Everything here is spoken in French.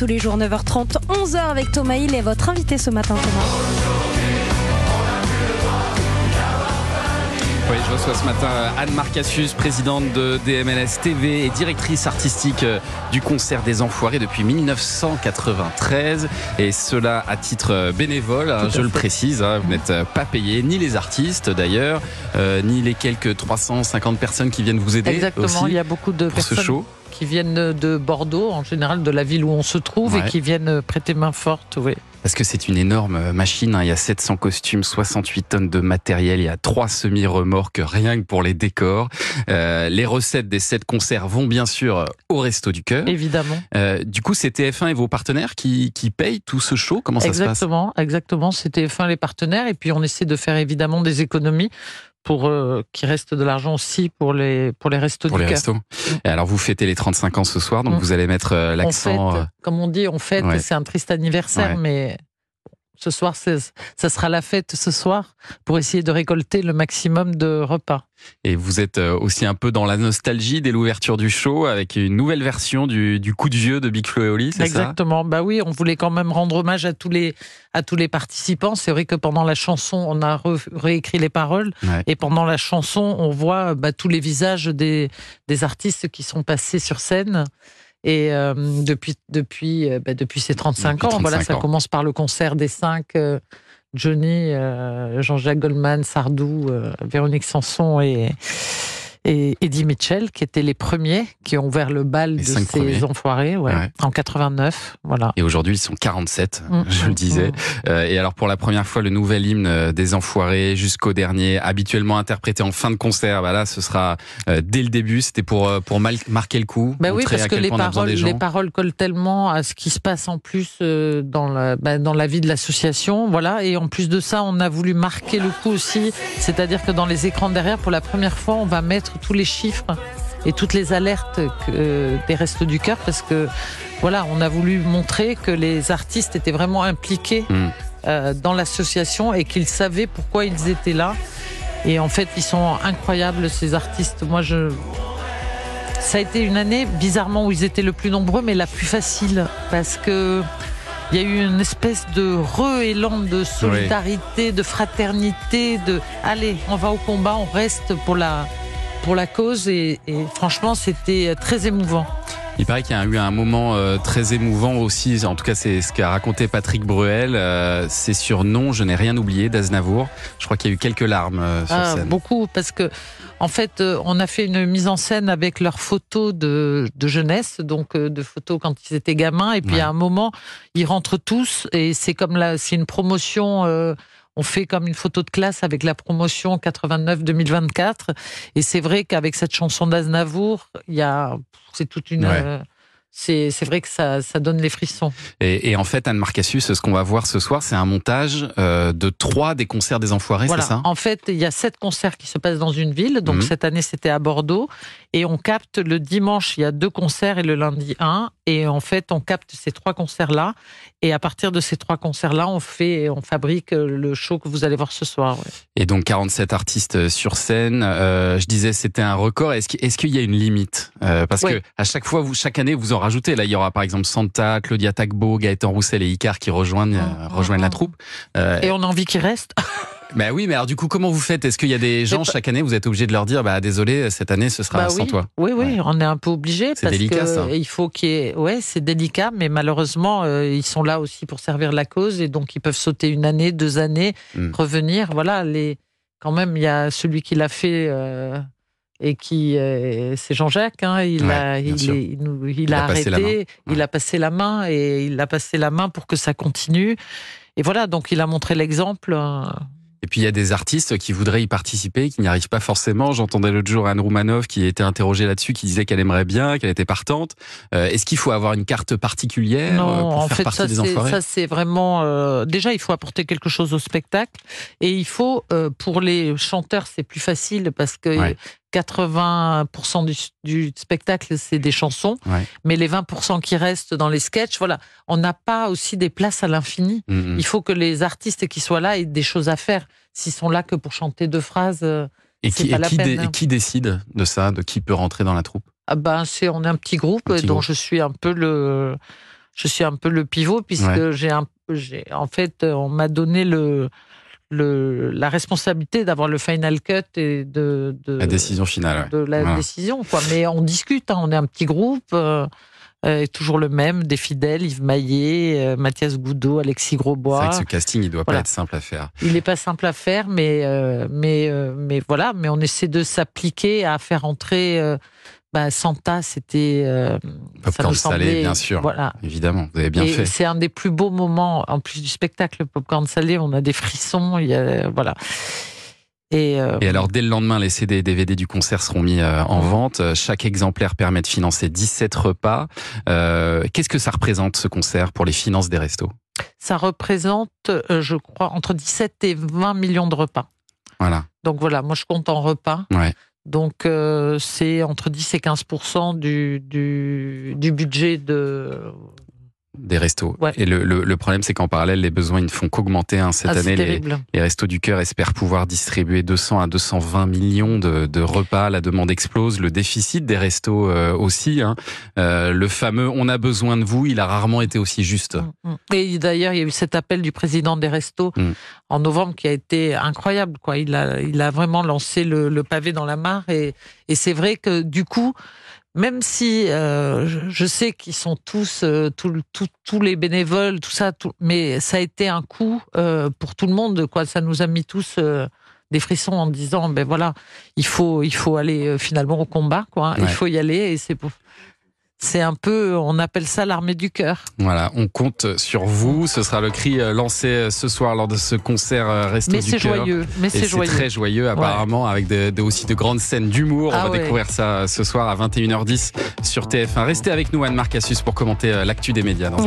tous les jours 9h30, 11h avec Thomas Hill et votre invité ce matin Thomas. Oui, je reçois ce matin Anne Marcassius, présidente de DMLS TV et directrice artistique euh, du concert des Enfoirés depuis 1993. Et cela à titre bénévole, hein, je le précise. Hein, vous n'êtes euh, pas payé, ni les artistes d'ailleurs, euh, ni les quelques 350 personnes qui viennent vous aider. Exactement, il y a beaucoup de personnes. Qui viennent de Bordeaux, en général de la ville où on se trouve, et qui viennent prêter main forte. Oui. Parce que c'est une énorme machine. Hein. Il y a 700 costumes, 68 tonnes de matériel. Il y a trois semi-remorques rien que pour les décors. Euh, les recettes des sept concerts vont bien sûr au Resto du Cœur. Évidemment. Euh, du coup, c'est TF1 et vos partenaires qui, qui payent tout ce show? Comment ça se passe? Exactement, exactement. C'est TF1 les partenaires. Et puis on essaie de faire évidemment des économies pour euh, qu'il reste de l'argent aussi pour les pour les restos pour du les restos. Et alors vous fêtez les 35 ans ce soir, donc mm. vous allez mettre euh, l'accent. Euh, comme on dit, on fête. C'est un triste anniversaire, mais ce soir, ça sera la fête ce soir pour essayer de récolter le maximum de repas. Et vous êtes euh, aussi un peu dans la nostalgie dès l'ouverture du show avec une nouvelle version du, coup de vieux de Big Flo et Oli, c'est ça? Exactement. Bah oui, on voulait quand même rendre hommage à tous les à tous les participants. C'est vrai que pendant la chanson, on a réécrit les paroles et pendant la chanson, on voit bah, tous les visages des des artistes qui sont passés sur scène. Et euh, depuis, depuis, euh, bah, depuis ces 35 ans, voilà, ça commence par le concert des cinq. Euh, Johnny, Jean-Jacques Goldman, Sardou, Véronique Sanson et, et Eddie Mitchell, qui étaient les premiers qui ont ouvert le bal de ces enfoirés, ouais, en 89, voilà. Et aujourd'hui, ils sont 47, mm. je le disais. Mm. Euh, et alors, pour la première fois, le nouvel hymne euh, des enfoirés jusqu'au dernier, habituellement interprété en fin de concert, bah là, ce sera euh, dès le début. C'était pour pour marquer le coup. Bah oui, parce que les paroles, les paroles collent tellement à ce qui se passe en plus dans la bah, dans la vie de l'association, voilà. Et en plus de ça, on a voulu marquer le coup aussi, c'est-à-dire que dans les écrans derrière, pour la première fois, on va mettre tous les chiffres et toutes les alertes euh, des Restos du Cœur parce que voilà, on a voulu montrer que les artistes étaient vraiment impliqués mm. euh, dans l'association et qu'ils savaient pourquoi ils étaient là. Et en fait, ils sont incroyables ces artistes. Moi, je ça a été une année bizarrement où ils étaient le plus nombreux, mais la plus facile parce que il y a eu une espèce de re-élan de solidarité, de fraternité, de allez, on va au combat, on reste pour la pour la cause et, franchement c'était très émouvant. Il paraît qu'il y a eu un moment euh, très émouvant aussi, en tout cas c'est ce qu'a raconté Patrick Bruel, euh, c'est sur Non, je n'ai rien oublié d'Aznavour. Je crois qu'il y a eu quelques larmes euh, sur ah, scène. Beaucoup, parce que en fait on a fait une mise en scène avec leurs photos de, jeunesse, donc de photos quand ils étaient gamins, et puis à un moment ils rentrent tous et c'est comme là, c'est une promotion on fait comme une photo de classe avec la promotion 89-2024. Et c'est vrai qu'avec cette chanson d'Aznavour, il y a, c'est toute une, euh, c'est vrai que ça, ça, donne les frissons. Et, et en fait, Anne Marcassius, ce qu'on va voir ce soir, c'est un montage euh, de trois des concerts des Enfoirés, c'est ça? En fait, il y a sept concerts qui se passent dans une ville. Donc mhm. cette année, c'était à Bordeaux. Et on capte le dimanche, il y a deux concerts et le lundi un. Et en fait, on capte ces trois concerts-là. Et à partir de ces trois concerts-là, on fait, on fabrique le show que vous allez voir ce soir. Et donc 47 artistes sur scène. Euh, je disais, c'était un record. Est-ce qu'il est y a une limite? Euh, Parce que à chaque fois, vous, chaque année, vous en rajoutez. Là, il y aura par exemple Santa, Claudia Tagbo, Gaëtan Roussel et Icar qui rejoignent, euh, rejoignent la troupe. et on a envie qu'ils restent. Ben oui, mais alors du coup, comment vous faites? Est-ce qu'il y a des gens chaque année, vous êtes obligé de leur dire, bah désolé, cette année, ce sera bah sans toi? Oui, oui, on est un peu obligé parce délicat, que il faut qu'il y ait, ouais, c'est délicat, mais malheureusement, euh, ils sont là aussi pour servir la cause et donc ils peuvent sauter une année, deux années, hmm. revenir. Voilà, les, quand même, il y a celui qui l'a fait. Euh, et qui euh, c'est Jean-Jacques hein, il, a, il, il, a, arrêté il a passé la main et il a passé la main pour que ça continue et voilà donc il a montré l'exemple hein. Et puis il y a des artistes qui voudraient y participer, qui n'y arrivent pas forcément. J'entendais l'autre jour Anne Roumanoff qui était interrogée là-dessus, qui disait qu'elle aimerait bien, qu'elle était partante. Euh, est-ce qu'il faut avoir une carte particulière non, euh, pour en faire fait, partie ça, des enfoirés? Ça c'est vraiment euh, déjà il faut apporter quelque chose au spectacle et il faut pour les chanteurs c'est plus facile parce que 80% du, du, spectacle, c'est des chansons, mais les 20% qui restent dans les sketchs, voilà, on n'a pas aussi des places à l'infini. Mm, mm. Il faut que les artistes qui soient là aient des choses à faire. S'ils sont là que pour chanter deux phrases, euh, et qui, pas la peine, et qui décide de ça, de qui peut rentrer dans la troupe? Ah ben, c'est on est un petit groupe dont je suis un peu le je suis un peu le pivot puisque j'ai un, j'ai, en fait, on m'a donné le, le, la responsabilité d'avoir le final cut et de, de la décision finale. De la décision, quoi. Mais on discute, hein, on est un petit groupe. Euh, euh, toujours le même, des fidèles, Yves Maillet, euh, Mathias Goudot, Alexis Grosbois. C'est vrai que ce casting, il doit pas être simple à faire. Il n'est pas simple à faire, mais euh, mais mais voilà, mais on essaie de s'appliquer à faire entrer. Bah, Santa, c'était. Popcorn salé, bien sûr. Voilà. Évidemment, vous avez bien fait. C'est un des plus beaux moments, en plus du spectacle Popcorn salé, on a des frissons, il y a, voilà. Euh, et, alors, dès le lendemain, les CD et DVD du concert seront mis euh, en vente. Chaque exemplaire permet de financer 17 repas. Euh, qu'est-ce que ça représente, ce concert, pour les finances des restos? Ça représente, je crois, entre 17 et 20 millions de repas. Voilà. Donc voilà, moi je compte en repas. Ouais. Donc c'est entre 10 et 15 du, du, du budget de des restos. Et le, le, problème, c'est qu'en parallèle, les besoins ne font qu'augmenter. Hein. Cette ah, année, les, les, restos du cœur espèrent pouvoir distribuer 200 à 220 millions de, de, repas. La demande explose, le déficit des restos euh, aussi. Hein. Euh, le fameux "on a besoin de vous", il a rarement été aussi juste. Mm, mm. Et d'ailleurs, il y a eu cet appel du président des restos mm. en novembre qui a été incroyable. Quoi, il a, il a vraiment lancé le, le pavé dans la mare. Et, et c'est vrai que du coup, même si euh, je sais qu'ils sont tous, euh, tous les bénévoles, tout ça, mais ça a été un coup euh, pour tout le monde. Quoi, ça nous a mis tous des frissons en disant, ben voilà, il faut, il faut aller finalement au combat, quoi. Il faut y aller, et c'est pour c'est un peu, on appelle ça l'armée du cœur. Voilà, on compte sur vous. Ce sera le cri euh, lancé euh, ce soir lors de ce concert euh, Resto mais du cœur. Joyeux, mais c'est joyeux. très joyeux apparemment, avec de, aussi de grandes scènes d'humour. on ah va découvrir ça ce soir à 21h10 sur TF1. Restez avec nous Anne Marcassus pour commenter l'actu des médias. Dans